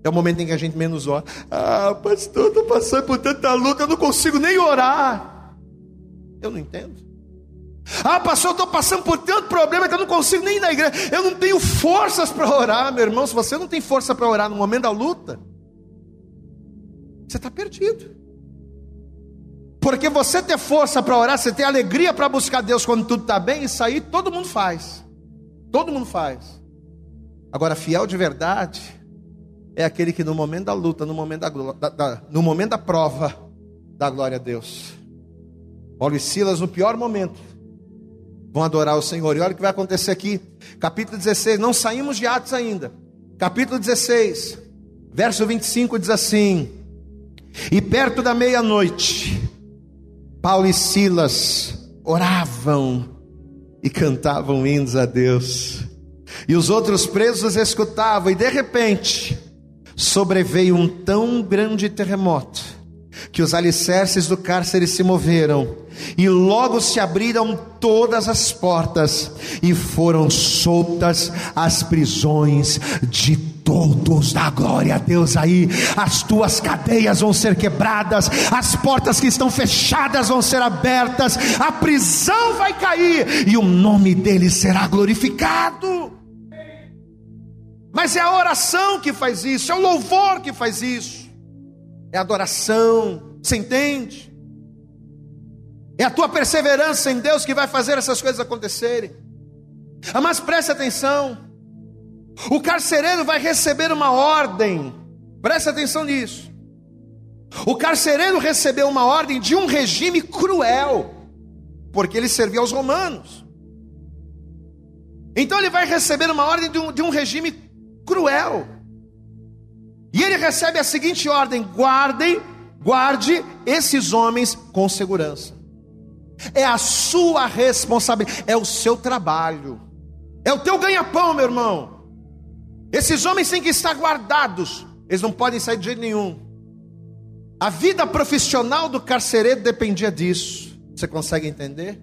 É o momento em que a gente menos ora. Ah, pastor, estou passando por tanta luta, eu não consigo nem orar. Eu não entendo. Ah, pastor, estou passando por tanto problema que eu não consigo nem ir na igreja. Eu não tenho forças para orar, meu irmão. Se você não tem força para orar no momento da luta, você está perdido. Porque você ter força para orar, você ter alegria para buscar Deus quando tudo está bem, isso aí todo mundo faz. Todo mundo faz. Agora, fiel de verdade é aquele que no momento da luta, no momento da, da, no momento da prova, dá glória a Deus. Paulo e Silas, no pior momento, vão adorar o Senhor. E olha o que vai acontecer aqui, capítulo 16. Não saímos de Atos ainda. Capítulo 16, verso 25 diz assim: E perto da meia-noite, Paulo e Silas oravam e cantavam hinos a Deus. E os outros presos escutavam, e de repente sobreveio um tão grande terremoto que os alicerces do cárcere se moveram, e logo se abriram todas as portas, e foram soltas as prisões de todos. Dá glória a Deus aí. As tuas cadeias vão ser quebradas, as portas que estão fechadas vão ser abertas, a prisão vai cair e o nome dele será glorificado. Mas é a oração que faz isso, é o louvor que faz isso, é a adoração, você entende? É a tua perseverança em Deus que vai fazer essas coisas acontecerem. Mas preste atenção, o carcereiro vai receber uma ordem, preste atenção nisso. O carcereiro recebeu uma ordem de um regime cruel, porque ele servia aos romanos. Então ele vai receber uma ordem de um, de um regime cruel. E ele recebe a seguinte ordem: guardem, guarde esses homens com segurança. É a sua responsabilidade, é o seu trabalho. É o teu ganha-pão, meu irmão. Esses homens têm que estar guardados, eles não podem sair de jeito nenhum. A vida profissional do carcereiro dependia disso. Você consegue entender?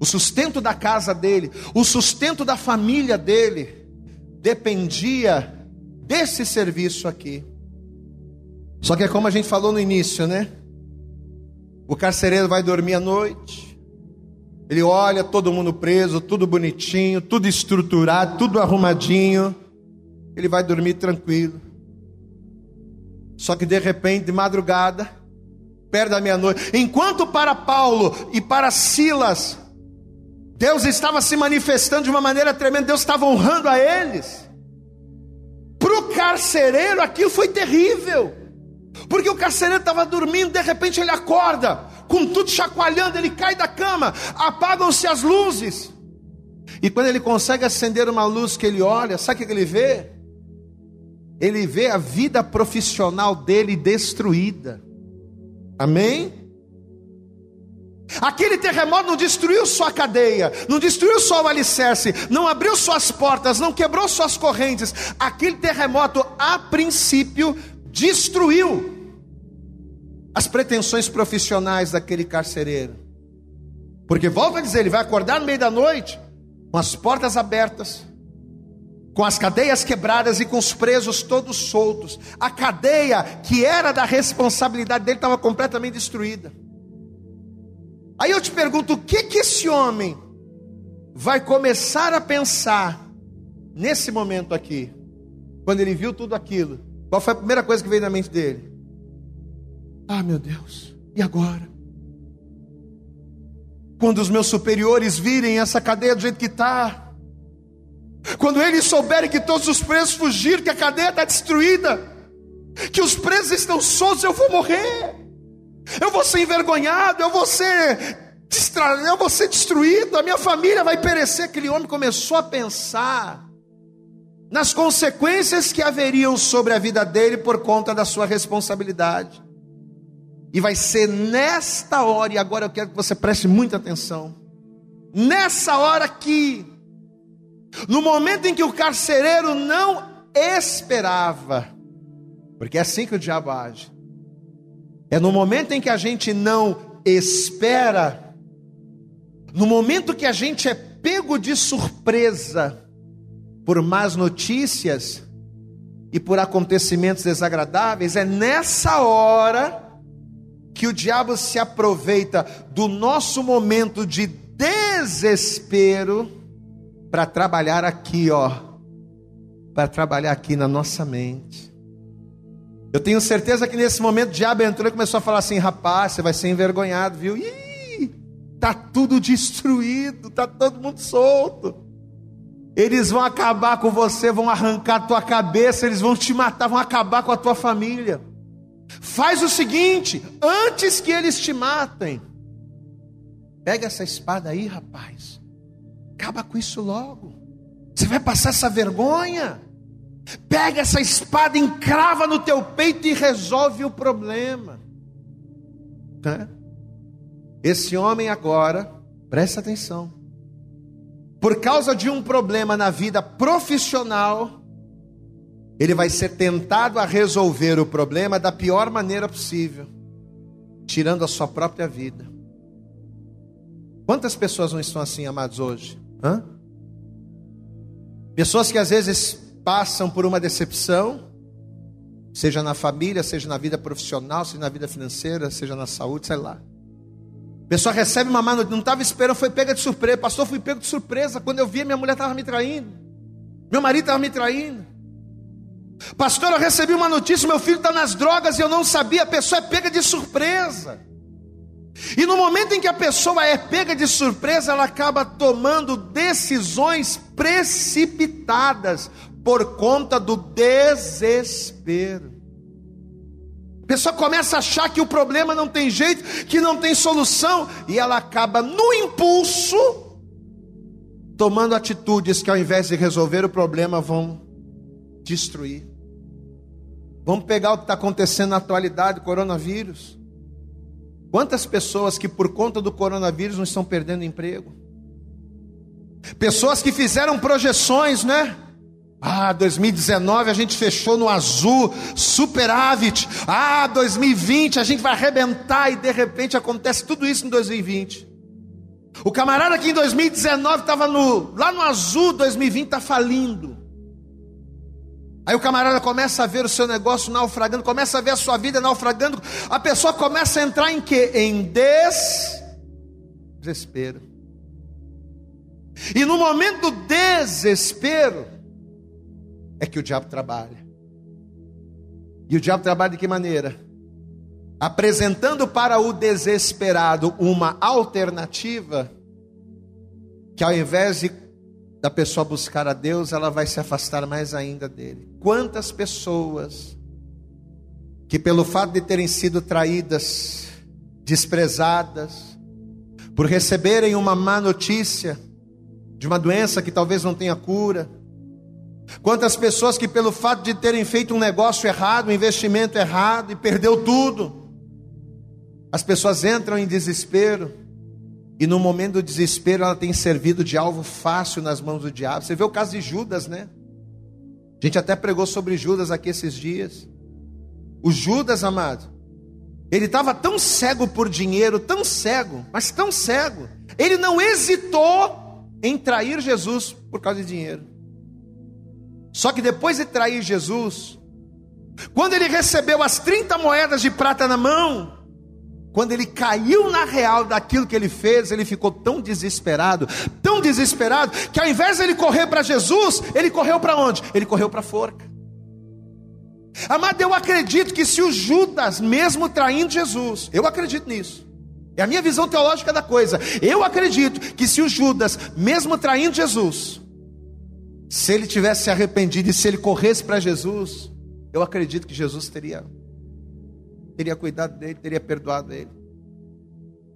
O sustento da casa dele, o sustento da família dele, dependia desse serviço aqui. Só que é como a gente falou no início, né? O carcereiro vai dormir à noite, ele olha todo mundo preso, tudo bonitinho, tudo estruturado, tudo arrumadinho, ele vai dormir tranquilo. Só que de repente, de madrugada, perto da meia-noite, enquanto para Paulo e para Silas, Deus estava se manifestando de uma maneira tremenda, Deus estava honrando a eles. Para o carcereiro aquilo foi terrível, porque o carcereiro estava dormindo, de repente ele acorda, com tudo chacoalhando, ele cai da cama, apagam-se as luzes, e quando ele consegue acender uma luz que ele olha, sabe o que ele vê? Ele vê a vida profissional dele destruída. Amém? Aquele terremoto não destruiu sua cadeia, não destruiu só o alicerce, não abriu suas portas, não quebrou suas correntes. Aquele terremoto, a princípio, destruiu as pretensões profissionais daquele carcereiro. Porque, volta a dizer, ele vai acordar no meio da noite, com as portas abertas, com as cadeias quebradas e com os presos todos soltos. A cadeia que era da responsabilidade dele estava completamente destruída. Aí eu te pergunto: o que que esse homem vai começar a pensar nesse momento aqui, quando ele viu tudo aquilo? Qual foi a primeira coisa que veio na mente dele? Ah, meu Deus, e agora? Quando os meus superiores virem essa cadeia do jeito que está, quando eles souberem que todos os presos fugiram, que a cadeia está destruída, que os presos estão soltos, eu vou morrer. Eu vou ser envergonhado, eu vou ser eu vou ser destruído, a minha família vai perecer. Aquele homem começou a pensar nas consequências que haveriam sobre a vida dele por conta da sua responsabilidade. E vai ser nesta hora, e agora eu quero que você preste muita atenção. Nessa hora que no momento em que o carcereiro não esperava, porque é assim que o diabo age. É no momento em que a gente não espera, no momento que a gente é pego de surpresa por más notícias e por acontecimentos desagradáveis, é nessa hora que o diabo se aproveita do nosso momento de desespero para trabalhar aqui, ó, para trabalhar aqui na nossa mente. Eu tenho certeza que nesse momento o diabo entrou e começou a falar assim: rapaz, você vai ser envergonhado, viu? Ih, tá tudo destruído, tá todo mundo solto. Eles vão acabar com você, vão arrancar a tua cabeça, eles vão te matar, vão acabar com a tua família. Faz o seguinte, antes que eles te matem, pega essa espada aí, rapaz. Acaba com isso logo. Você vai passar essa vergonha. Pega essa espada, encrava no teu peito e resolve o problema. Esse homem agora, presta atenção. Por causa de um problema na vida profissional, ele vai ser tentado a resolver o problema da pior maneira possível, tirando a sua própria vida. Quantas pessoas não estão assim, amados, hoje? Hã? Pessoas que às vezes passam por uma decepção, seja na família, seja na vida profissional, seja na vida financeira, seja na saúde, sei lá. A pessoa recebe uma má notícia, não estava esperando, foi pega de surpresa. Pastor, fui pego de surpresa. Quando eu vi, minha mulher estava me traindo. Meu marido estava me traindo. Pastor, eu recebi uma notícia, meu filho está nas drogas e eu não sabia. A pessoa é pega de surpresa. E no momento em que a pessoa é pega de surpresa, ela acaba tomando decisões precipitadas por conta do desespero. A pessoa começa a achar que o problema não tem jeito, que não tem solução, e ela acaba no impulso tomando atitudes que ao invés de resolver o problema vão destruir. Vamos pegar o que está acontecendo na atualidade, coronavírus. Quantas pessoas que por conta do coronavírus não estão perdendo emprego? Pessoas que fizeram projeções, né? Ah, 2019 a gente fechou no azul, superávit. Ah, 2020 a gente vai arrebentar e de repente acontece tudo isso em 2020. O camarada que em 2019 estava lá no azul, 2020 está falindo. Aí o camarada começa a ver o seu negócio naufragando, começa a ver a sua vida naufragando. A pessoa começa a entrar em quê? Em des... desespero. E no momento do desespero, é que o diabo trabalha. E o diabo trabalha de que maneira? Apresentando para o desesperado uma alternativa que ao invés de da pessoa buscar a Deus, ela vai se afastar mais ainda dele. Quantas pessoas que pelo fato de terem sido traídas, desprezadas, por receberem uma má notícia de uma doença que talvez não tenha cura, Quantas pessoas que, pelo fato de terem feito um negócio errado, um investimento errado e perdeu tudo, as pessoas entram em desespero, e no momento do desespero ela tem servido de alvo fácil nas mãos do diabo. Você vê o caso de Judas, né? A gente até pregou sobre Judas aqui esses dias. O Judas, amado, ele estava tão cego por dinheiro, tão cego, mas tão cego, ele não hesitou em trair Jesus por causa de dinheiro. Só que depois de trair Jesus, quando ele recebeu as 30 moedas de prata na mão, quando ele caiu na real daquilo que ele fez, ele ficou tão desesperado, tão desesperado, que ao invés de ele correr para Jesus, ele correu para onde? Ele correu para a forca. Amado, eu acredito que se o Judas, mesmo traindo Jesus, eu acredito nisso. É a minha visão teológica da coisa. Eu acredito que se o Judas, mesmo traindo Jesus, se ele tivesse se arrependido e se ele corresse para Jesus, eu acredito que Jesus teria teria cuidado dele, teria perdoado ele.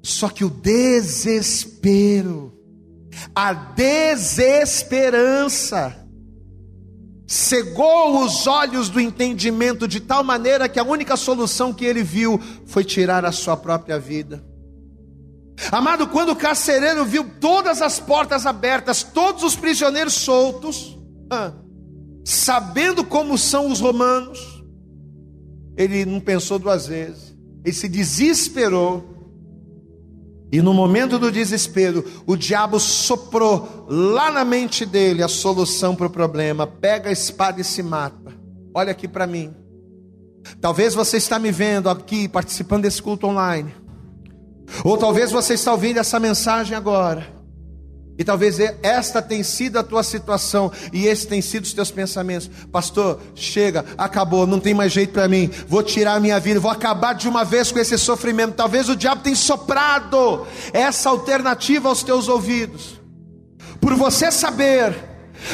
Só que o desespero, a desesperança, cegou os olhos do entendimento de tal maneira que a única solução que ele viu foi tirar a sua própria vida. Amado, quando o carcereiro viu todas as portas abertas, todos os prisioneiros soltos, sabendo como são os romanos, ele não pensou duas vezes, ele se desesperou. E no momento do desespero, o diabo soprou lá na mente dele a solução para o problema: pega a espada e se mata. Olha aqui para mim. Talvez você está me vendo aqui participando desse culto online. Ou talvez você está ouvindo essa mensagem agora. E talvez esta tenha sido a tua situação e esses têm sido os teus pensamentos. Pastor, chega, acabou, não tem mais jeito para mim. Vou tirar a minha vida, vou acabar de uma vez com esse sofrimento. Talvez o diabo tenha soprado essa alternativa aos teus ouvidos. Por você saber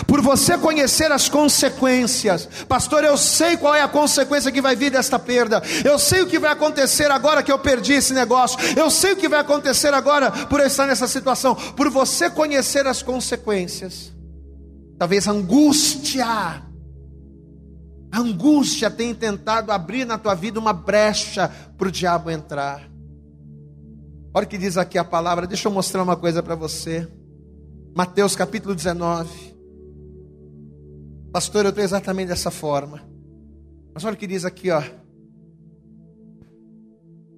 por você conhecer as consequências. Pastor, eu sei qual é a consequência que vai vir desta perda. Eu sei o que vai acontecer agora que eu perdi esse negócio. Eu sei o que vai acontecer agora por eu estar nessa situação. Por você conhecer as consequências. Talvez angústia, a angústia tenha tentado abrir na tua vida uma brecha para o diabo entrar. Olha o que diz aqui a palavra, deixa eu mostrar uma coisa para você. Mateus capítulo 19. Pastor, eu estou exatamente dessa forma. Mas olha o que diz aqui, ó.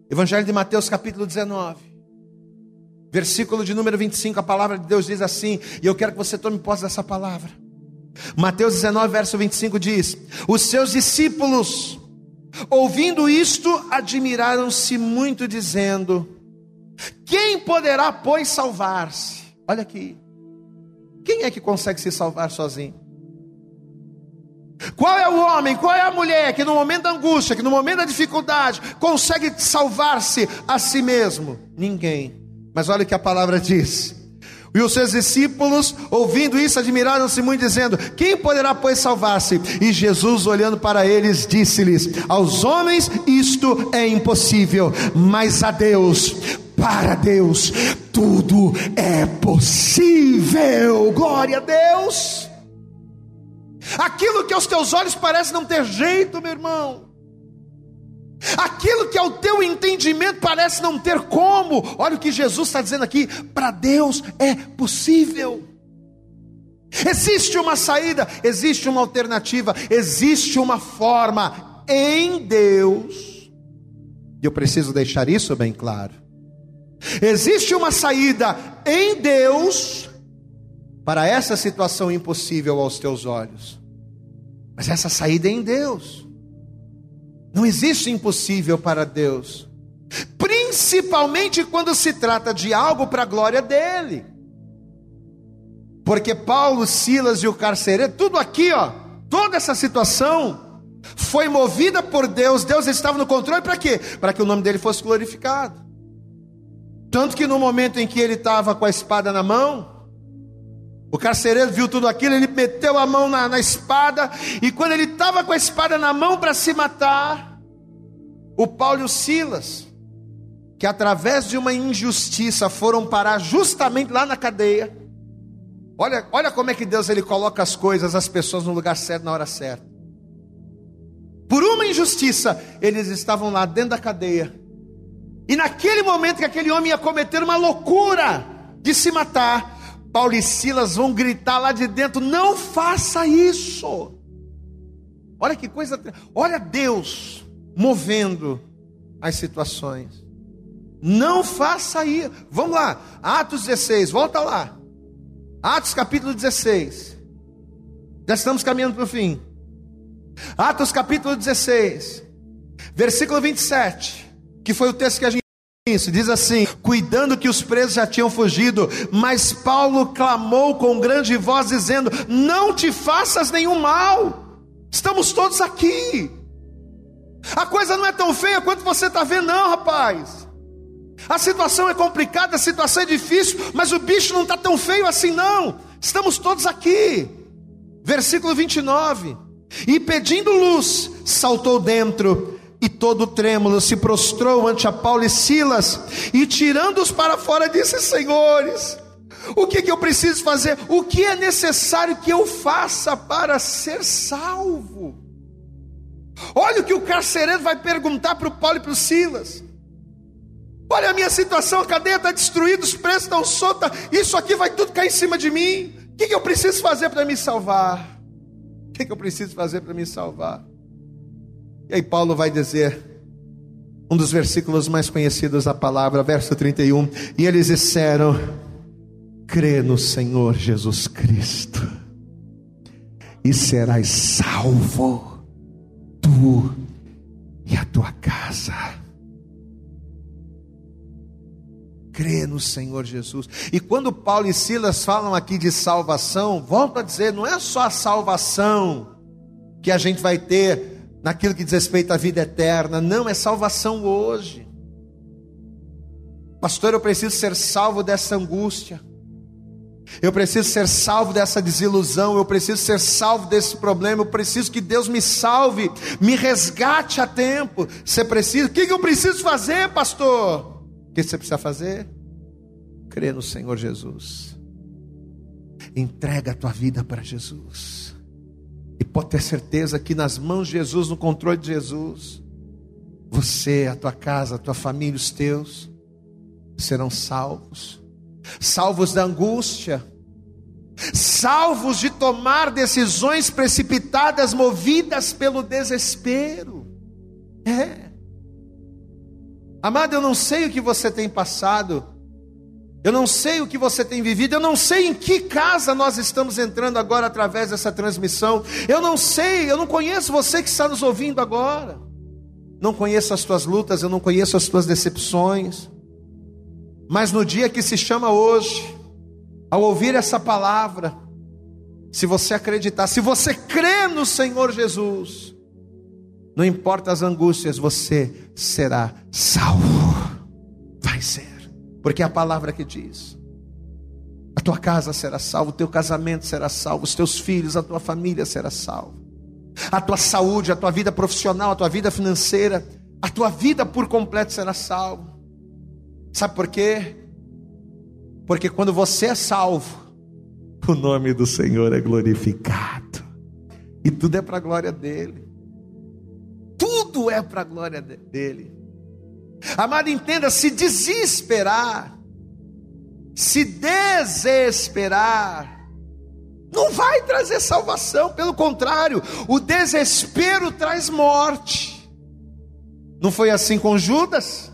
Evangelho de Mateus, capítulo 19. Versículo de número 25, a palavra de Deus diz assim, e eu quero que você tome posse dessa palavra. Mateus 19, verso 25 diz: Os seus discípulos, ouvindo isto, admiraram-se muito, dizendo: Quem poderá, pois, salvar-se? Olha aqui. Quem é que consegue se salvar sozinho? Qual é o homem, qual é a mulher que no momento da angústia, que no momento da dificuldade, consegue salvar-se a si mesmo? Ninguém. Mas olha o que a palavra diz. E os seus discípulos, ouvindo isso, admiraram-se muito, dizendo: Quem poderá, pois, salvar-se? E Jesus, olhando para eles, disse-lhes: Aos homens isto é impossível, mas a Deus, para Deus, tudo é possível. Glória a Deus. Aquilo que aos teus olhos parece não ter jeito, meu irmão. Aquilo que ao teu entendimento parece não ter como. Olha o que Jesus está dizendo aqui: para Deus é possível. Existe uma saída, existe uma alternativa, existe uma forma em Deus. E eu preciso deixar isso bem claro. Existe uma saída em Deus para essa situação impossível aos teus olhos. Mas essa saída é em Deus. Não existe impossível para Deus. Principalmente quando se trata de algo para a glória dele. Porque Paulo, Silas e o carcereiro, tudo aqui, ó, toda essa situação foi movida por Deus. Deus estava no controle para quê? Para que o nome dele fosse glorificado. Tanto que no momento em que ele estava com a espada na mão, o carcereiro viu tudo aquilo, ele meteu a mão na, na espada, e quando ele estava com a espada na mão para se matar, o Paulo e o Silas, que através de uma injustiça foram parar justamente lá na cadeia, olha, olha como é que Deus ele coloca as coisas, as pessoas no lugar certo, na hora certa. Por uma injustiça, eles estavam lá dentro da cadeia, e naquele momento que aquele homem ia cometer uma loucura de se matar, Paulo e Silas vão gritar lá de dentro: não faça isso. Olha que coisa, olha Deus movendo as situações. Não faça isso. Vamos lá, Atos 16, volta lá. Atos capítulo 16. Já estamos caminhando para o fim. Atos capítulo 16, versículo 27, que foi o texto que a gente isso, diz assim: cuidando que os presos já tinham fugido, mas Paulo clamou com grande voz, dizendo: Não te faças nenhum mal, estamos todos aqui. A coisa não é tão feia quanto você está vendo, não, rapaz. A situação é complicada, a situação é difícil, mas o bicho não está tão feio assim, não. Estamos todos aqui. Versículo 29. E pedindo luz, saltou dentro e todo trêmulo se prostrou ante a Paulo e Silas, e tirando-os para fora, disse: Senhores, o que, que eu preciso fazer? O que é necessário que eu faça para ser salvo? Olha o que o carcereiro vai perguntar para o Paulo e para o Silas. Olha a minha situação, a cadeia está destruída, os preços estão soltos, isso aqui vai tudo cair em cima de mim. O que, que eu preciso fazer para me salvar? O que, que eu preciso fazer para me salvar? E aí Paulo vai dizer, um dos versículos mais conhecidos da palavra, verso 31, e eles disseram: crê no Senhor Jesus Cristo, e serás salvo, tu e a tua casa. Crê no Senhor Jesus. E quando Paulo e Silas falam aqui de salvação, volto a dizer, não é só a salvação que a gente vai ter naquilo que diz respeito à vida eterna, não é salvação hoje. Pastor, eu preciso ser salvo dessa angústia. Eu preciso ser salvo dessa desilusão, eu preciso ser salvo desse problema, eu preciso que Deus me salve, me resgate a tempo. Você precisa, o que eu preciso fazer, pastor? O que você precisa fazer? Crer no Senhor Jesus. Entrega a tua vida para Jesus. E pode ter certeza que nas mãos de Jesus, no controle de Jesus, você, a tua casa, a tua família, os teus, serão salvos salvos da angústia, salvos de tomar decisões precipitadas, movidas pelo desespero. É. Amado, eu não sei o que você tem passado, eu não sei o que você tem vivido, eu não sei em que casa nós estamos entrando agora através dessa transmissão. Eu não sei, eu não conheço você que está nos ouvindo agora. Não conheço as tuas lutas, eu não conheço as tuas decepções. Mas no dia que se chama hoje, ao ouvir essa palavra, se você acreditar, se você crê no Senhor Jesus, não importa as angústias, você será salvo. Vai ser porque é a palavra que diz. A tua casa será salva, o teu casamento será salvo, os teus filhos, a tua família será salva. A tua saúde, a tua vida profissional, a tua vida financeira, a tua vida por completo será salva. Sabe por quê? Porque quando você é salvo, o nome do Senhor é glorificado. E tudo é para a glória dele. Tudo é para a glória dele. Amado, entenda: se desesperar, se desesperar, Não vai trazer salvação, pelo contrário, o desespero traz morte. Não foi assim com Judas?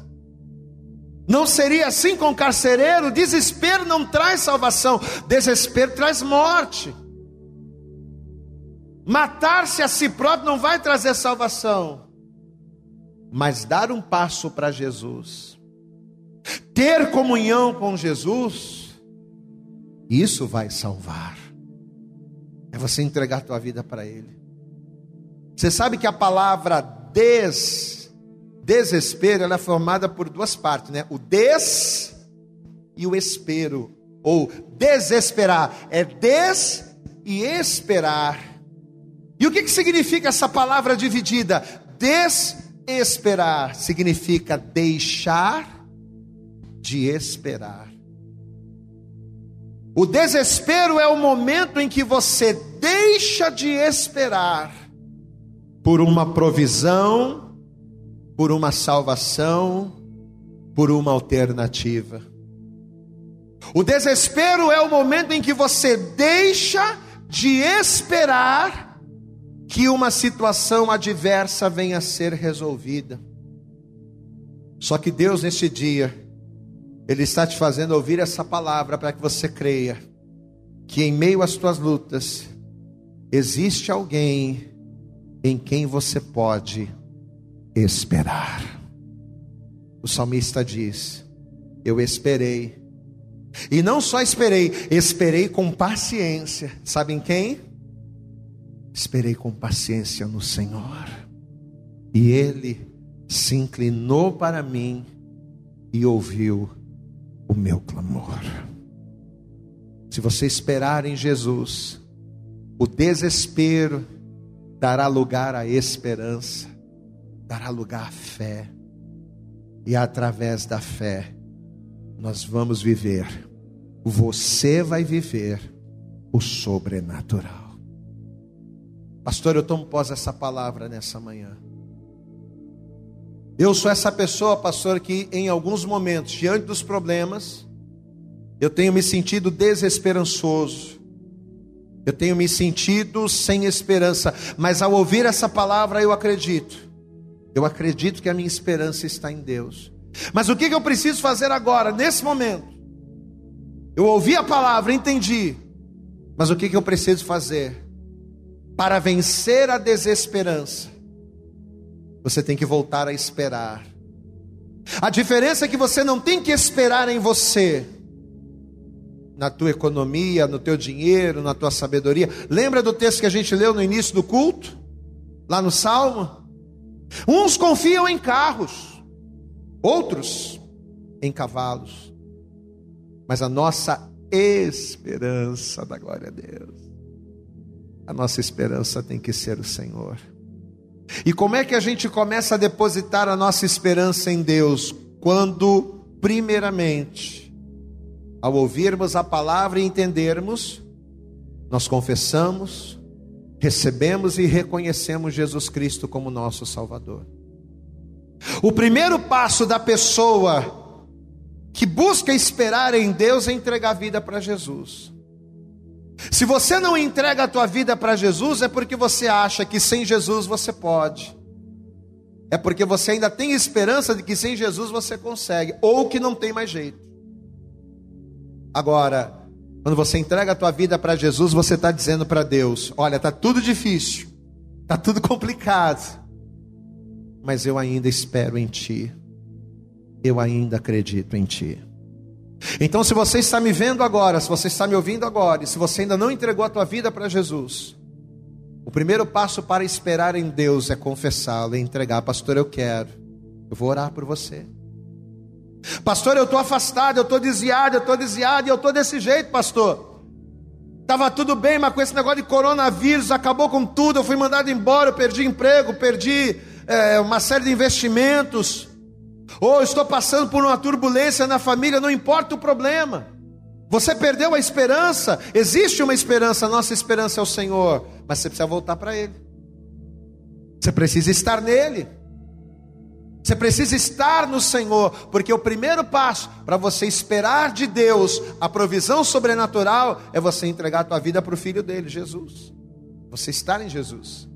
Não seria assim com o carcereiro? Desespero não traz salvação, desespero traz morte. Matar-se a si próprio não vai trazer salvação, mas dar um passo para Jesus, ter comunhão com Jesus, isso vai salvar. É você entregar tua vida para Ele. Você sabe que a palavra des, desespero, ela é formada por duas partes, né? O des e o espero, ou desesperar, é des e esperar. E o que, que significa essa palavra dividida? Desesperar significa deixar de esperar. O desespero é o momento em que você deixa de esperar por uma provisão, por uma salvação, por uma alternativa. O desespero é o momento em que você deixa de esperar que uma situação adversa venha a ser resolvida. Só que Deus, nesse dia, Ele está te fazendo ouvir essa palavra para que você creia que em meio às tuas lutas, existe alguém em quem você pode esperar. O salmista diz: Eu esperei, e não só esperei, esperei com paciência. Sabem quem? Esperei com paciência no Senhor, e Ele se inclinou para mim e ouviu o meu clamor. Se você esperar em Jesus, o desespero dará lugar à esperança, dará lugar à fé, e através da fé, nós vamos viver, você vai viver o sobrenatural. Pastor, eu tomo pós essa palavra nessa manhã. Eu sou essa pessoa, pastor, que em alguns momentos, diante dos problemas, eu tenho me sentido desesperançoso. Eu tenho me sentido sem esperança, mas ao ouvir essa palavra eu acredito. Eu acredito que a minha esperança está em Deus. Mas o que eu preciso fazer agora, nesse momento? Eu ouvi a palavra, entendi. Mas o que eu preciso fazer? Para vencer a desesperança, você tem que voltar a esperar. A diferença é que você não tem que esperar em você, na tua economia, no teu dinheiro, na tua sabedoria. Lembra do texto que a gente leu no início do culto? Lá no Salmo? Uns confiam em carros, outros em cavalos. Mas a nossa esperança da glória a Deus a nossa esperança tem que ser o Senhor. E como é que a gente começa a depositar a nossa esperança em Deus? Quando, primeiramente, ao ouvirmos a palavra e entendermos, nós confessamos, recebemos e reconhecemos Jesus Cristo como nosso Salvador. O primeiro passo da pessoa que busca esperar em Deus é entregar a vida para Jesus. Se você não entrega a tua vida para Jesus, é porque você acha que sem Jesus você pode. É porque você ainda tem esperança de que sem Jesus você consegue, ou que não tem mais jeito. Agora, quando você entrega a tua vida para Jesus, você está dizendo para Deus: Olha, está tudo difícil, está tudo complicado, mas eu ainda espero em Ti, eu ainda acredito em Ti. Então, se você está me vendo agora, se você está me ouvindo agora, e se você ainda não entregou a tua vida para Jesus, o primeiro passo para esperar em Deus é confessá-lo e entregar. Pastor, eu quero. Eu vou orar por você. Pastor, eu estou afastado, eu estou desviado, eu estou desviado e eu estou desse jeito, pastor. Estava tudo bem, mas com esse negócio de coronavírus acabou com tudo. Eu fui mandado embora, eu perdi emprego, perdi é, uma série de investimentos ou estou passando por uma turbulência na família, não importa o problema. Você perdeu a esperança, existe uma esperança, nossa esperança é o Senhor, mas você precisa voltar para Ele. Você precisa estar nele. Você precisa estar no Senhor, porque o primeiro passo para você esperar de Deus a provisão sobrenatural é você entregar a tua vida para o filho dele, Jesus. Você estar em Jesus.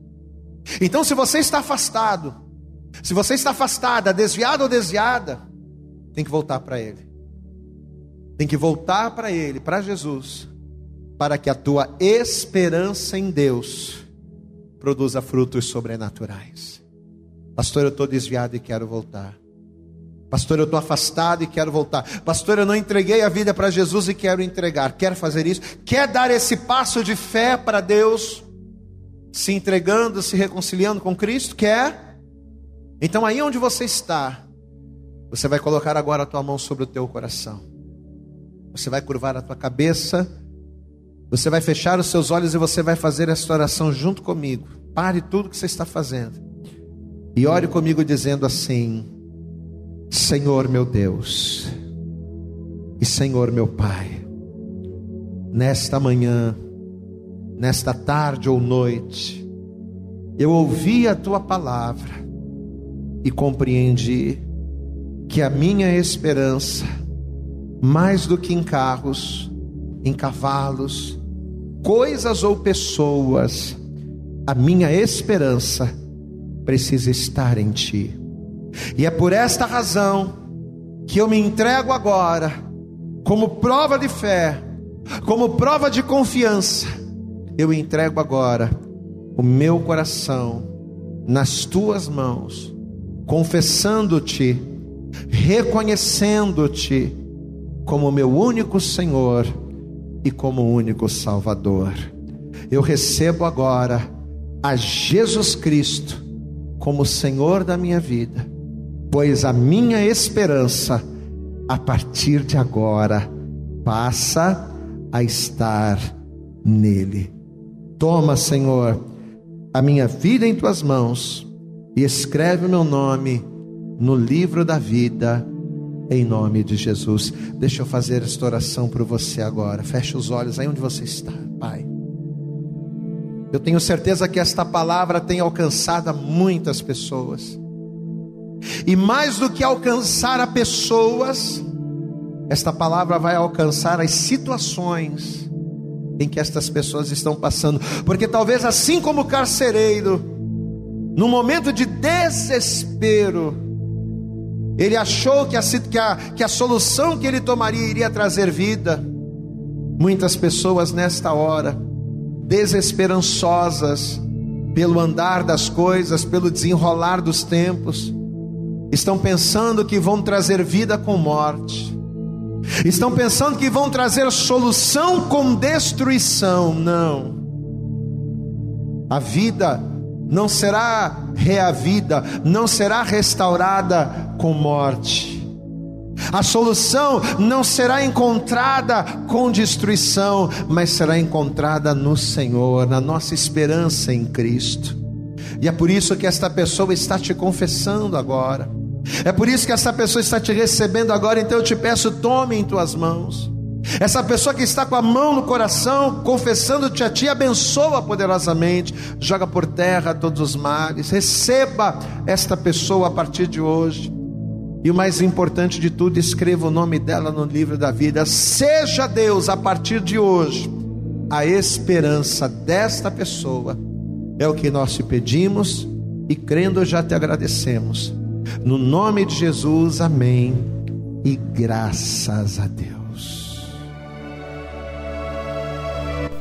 Então, se você está afastado, se você está afastada, desviado ou desviada, tem que voltar para Ele. Tem que voltar para Ele, para Jesus, para que a tua esperança em Deus produza frutos sobrenaturais. Pastor, eu estou desviado e quero voltar. Pastor, eu estou afastado e quero voltar. Pastor, eu não entreguei a vida para Jesus e quero entregar. Quer fazer isso? Quer dar esse passo de fé para Deus? Se entregando, se reconciliando com Cristo? Quer? Então, aí onde você está, você vai colocar agora a tua mão sobre o teu coração. Você vai curvar a tua cabeça. Você vai fechar os seus olhos e você vai fazer esta oração junto comigo. Pare tudo que você está fazendo. E ore comigo dizendo assim: Senhor meu Deus e Senhor meu Pai, nesta manhã, nesta tarde ou noite, eu ouvi a tua palavra e compreendi que a minha esperança, mais do que em carros, em cavalos, coisas ou pessoas, a minha esperança precisa estar em ti. E é por esta razão que eu me entrego agora, como prova de fé, como prova de confiança, eu entrego agora o meu coração nas tuas mãos, confessando-te, reconhecendo-te como meu único Senhor e como único Salvador. Eu recebo agora a Jesus Cristo como Senhor da minha vida, pois a minha esperança, a partir de agora, passa a estar nele. Toma, Senhor, a minha vida em tuas mãos e escreve o meu nome no livro da vida, em nome de Jesus. Deixa eu fazer esta oração por você agora. Feche os olhos aí onde você está, Pai. Eu tenho certeza que esta palavra tem alcançado muitas pessoas. E mais do que alcançar a pessoas, esta palavra vai alcançar as situações em que estas pessoas estão passando. Porque talvez assim como o carcereiro, no momento de desespero, ele achou que a, que, a, que a solução que ele tomaria iria trazer vida. Muitas pessoas nesta hora desesperançosas pelo andar das coisas, pelo desenrolar dos tempos, estão pensando que vão trazer vida com morte, estão pensando que vão trazer solução com destruição. Não, a vida não será reavida, não será restaurada com morte. A solução não será encontrada com destruição, mas será encontrada no Senhor, na nossa esperança em Cristo. E é por isso que esta pessoa está te confessando agora. É por isso que essa pessoa está te recebendo agora. Então eu te peço, tome em tuas mãos. Essa pessoa que está com a mão no coração, confessando-te a ti, abençoa poderosamente, joga por terra todos os males, receba esta pessoa a partir de hoje. E o mais importante de tudo, escreva o nome dela no livro da vida. Seja Deus, a partir de hoje, a esperança desta pessoa. É o que nós te pedimos e crendo já te agradecemos. No nome de Jesus, amém. E graças a Deus.